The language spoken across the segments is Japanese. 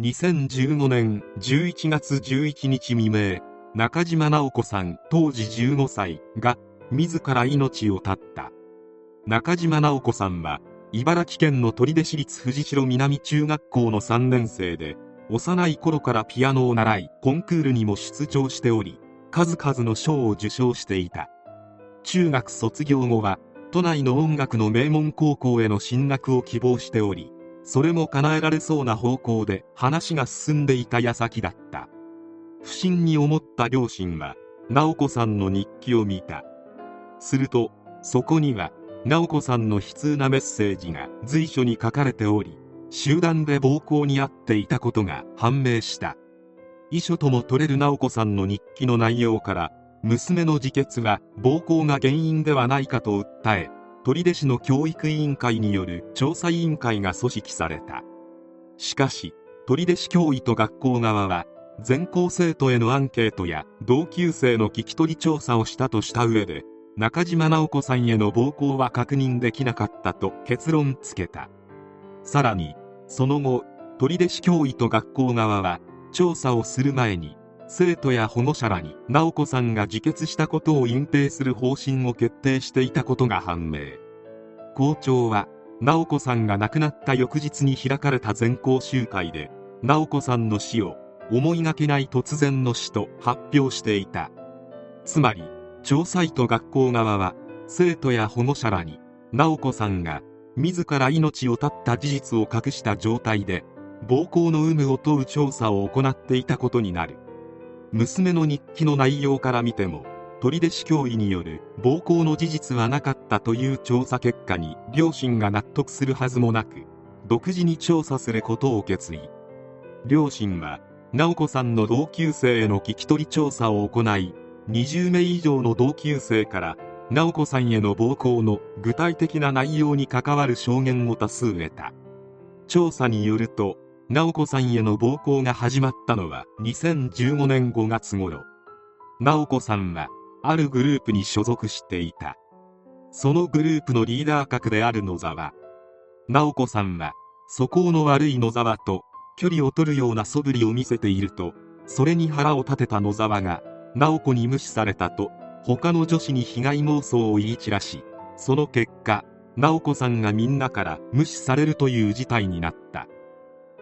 2015年11月11日未明、中島直子さん当時15歳が自ら命を絶った。中島直子さんは茨城県の取手市立藤代南中学校の3年生で幼い頃からピアノを習いコンクールにも出場しており数々の賞を受賞していた中学卒業後は都内の音楽の名門高校への進学を希望しておりそれも叶えられそうな方向で話が進んでいた矢先だった。不審に思った両親は直子さんの日記を見た。するとそこには直子さんの悲痛なメッセージが随所に書かれており集団で暴行に遭っていたことが判明した。遺書とも取れる直子さんの日記の内容から娘の自決は暴行が原因ではないかと訴え取手市の教育委員会による調査委員会が組織された。しかし取手市教委と学校側は全校生徒へのアンケートや同級生の聞き取り調査をしたとした上で中島直子さんへの暴行は確認できなかったと結論付けた。さらにその後取手市教委と学校側は調査をする前に生徒や保護者らに直子さんが自決したことを隠蔽する方針を決定していたことが判明。校長は直子さんが亡くなった翌日に開かれた全校集会で直子さんの死を思いがけない突然の死と発表していた。つまり調査委と学校側は生徒や保護者らに直子さんが自ら命を絶った事実を隠した状態で暴行の有無を問う調査を行っていたことになる。娘の日記の内容から見ても取手市教委による暴行の事実はなかったという調査結果に両親が納得するはずもなく独自に調査することを決意。両親は直子さんの同級生への聞き取り調査を行い20名以上の同級生から直子さんへの暴行の具体的な内容に関わる証言を多数得た。調査によると直子さんへの暴行が始まったのは2015年5月頃。直子さんはあるグループに所属していた。そのグループのリーダー格である野沢。直子さんは素行の悪い野沢と距離を取るような素振りを見せているとそれに腹を立てた野沢が直子に無視されたと他の女子に被害妄想を言い散らしその結果直子さんがみんなから無視されるという事態になった。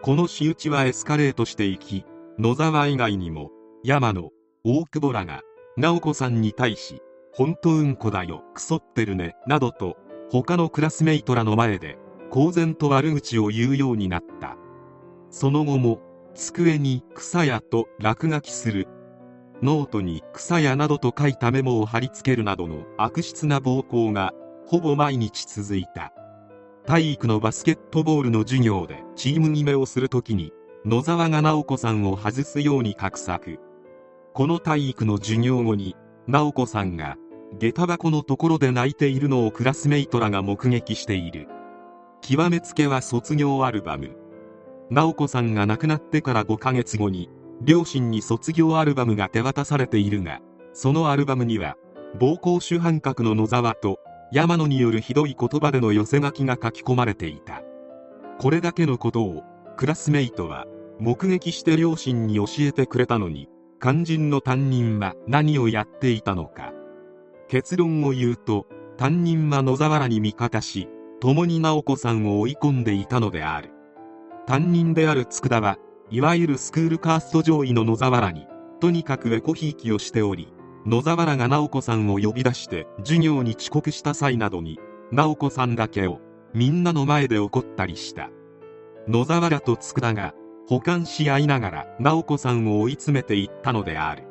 この仕打ちはエスカレートしていき野沢以外にも山野大久保らが直子さんに対し本当うんこだよクソってるねなどと他のクラスメイトらの前で公然と悪口を言うようになった。その後も机にくさやと落書きする。ノートにくさやなどと書いたメモを貼り付けるなどの悪質な暴行がほぼ毎日続いた。体育のバスケットボールの授業でチーム決めをするときに野沢が直子さんを外すように画策。この体育の授業後に直子さんが下駄箱のところで泣いているのをクラスメイトらが目撃している。極めつけは卒業アルバム。直子さんが亡くなってから5ヶ月後に両親に卒業アルバムが手渡されているがそのアルバムには暴行主犯格の野沢と山野によるひどい言葉での寄せ書きが書き込まれていた。これだけのことをクラスメイトは目撃して両親に教えてくれたのに肝心の担任は何をやっていたのか。結論を言うと担任は野沢らに味方し共に直子さんを追い込んでいたのである。担任である佃はいわゆるスクールカースト上位の野沢らにとにかくエコひいきをしており野沢らが直子さんを呼び出して授業に遅刻した際などに直子さんだけをみんなの前で怒ったりした。野沢らと佃が保管し合いながら直子さんを追い詰めていったのである。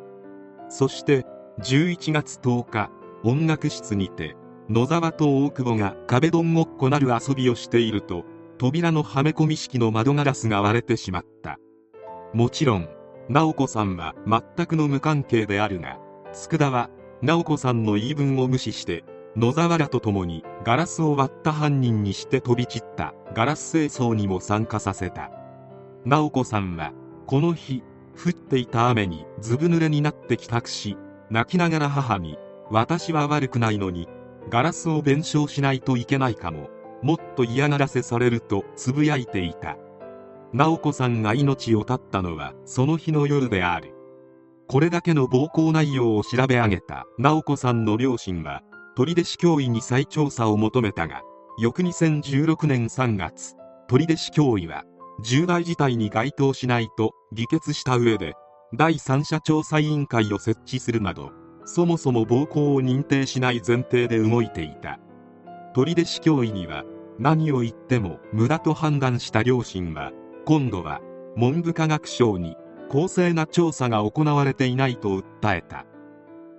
そして11月10日音楽室にて野沢と大久保が壁ドンごっこなる遊びをしていると扉のはめ込み式の窓ガラスが割れてしまった。もちろん直子さんは全くの無関係であるが佃は直子さんの言い分を無視して野沢らと共にガラスを割った犯人にして飛び散ったガラス清掃にも参加させた。直子さんはこの日降っていた雨にずぶ濡れになって帰宅し泣きながら母に私は悪くないのにガラスを弁償しないといけないかももっと嫌がらせされるとつぶやいていた。直子さんが命を絶ったのはその日の夜である。これだけの暴行内容を調べ上げた直子さんの両親は取手市教委に再調査を求めたが翌2016年3月取手市教委は重大事態に該当しないと議決した上で第三者調査委員会を設置するなどそもそも暴行を認定しない前提で動いていた。取手市教委には何を言っても無駄と判断した両親は今度は文部科学省に公正な調査が行われていないと訴えた。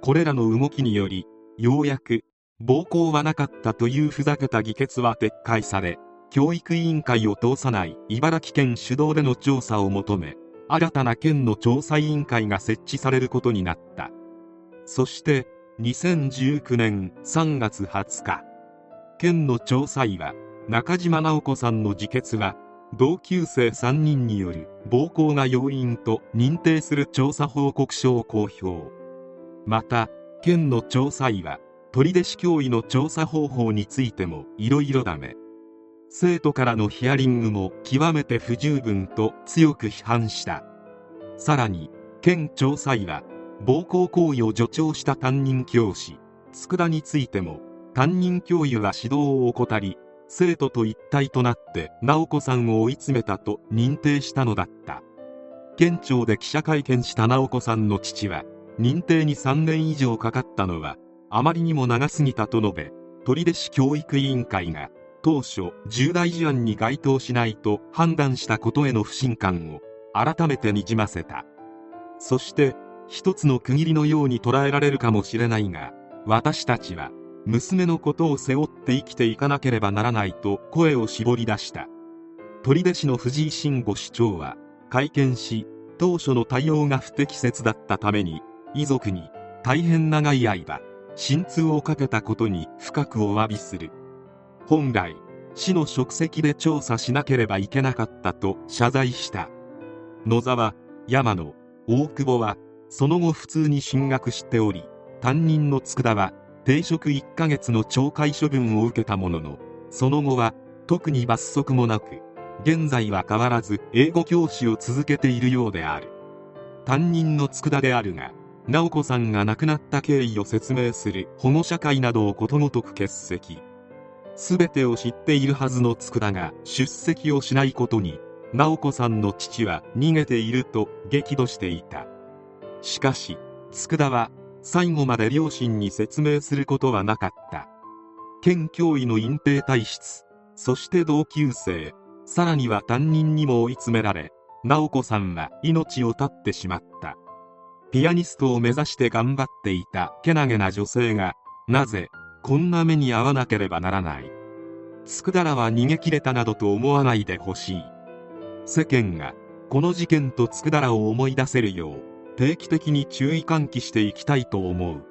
これらの動きによりようやく暴行はなかったというふざけた議決は撤回され教育委員会を通さない茨城県主導での調査を求め新たな県の調査委員会が設置されることになった。そして2019年3月20日県の調査委は中島直子さんの自決は同級生3人による暴行が要因と認定する調査報告書を公表。また県の調査委は取手市教委の調査方法についてもいろいろダメ。生徒からのヒアリングも極めて不十分と強く批判した。さらに県調査委は暴行行為を助長した担任教師佃についても担任教諭は指導を怠り生徒と一体となって直子さんを追い詰めたと認定したのだった。県庁で記者会見した直子さんの父は認定に3年以上かかったのはあまりにも長すぎたと述べ取手市教育委員会が当初重大事案に該当しないと判断したことへの不信感を改めてにじませた。そして一つの区切りのように捉えられるかもしれないが私たちは娘のことを背負って生きていかなければならないと声を絞り出した。取手市の藤井慎吾市長は会見し当初の対応が不適切だったために遺族に大変長い間心痛をかけたことに深くお詫びする。本来市の職責で調査しなければいけなかったと謝罪した。野沢山野大久保はその後普通に進学しており担任の佃は停職1ヶ月の懲戒処分を受けたもののその後は特に罰則もなく現在は変わらず英語教師を続けているようである。担任の佃であるが直子さんが亡くなった経緯を説明する保護者会などをことごとく欠席。全てを知っているはずの佃が出席をしないことに直子さんの父は逃げていると激怒していた。しかし佃は最後まで両親に説明することはなかった。県教委の隠蔽体質そして同級生さらには担任にも追い詰められ直子さんは命を絶ってしまった。ピアニストを目指して頑張っていたけなげな女性がなぜこんな目に遭わなければならない。佃らは逃げ切れたなどと思わないでほしい。世間がこの事件と佃らを思い出せるよう定期的に注意喚起していきたいと思う。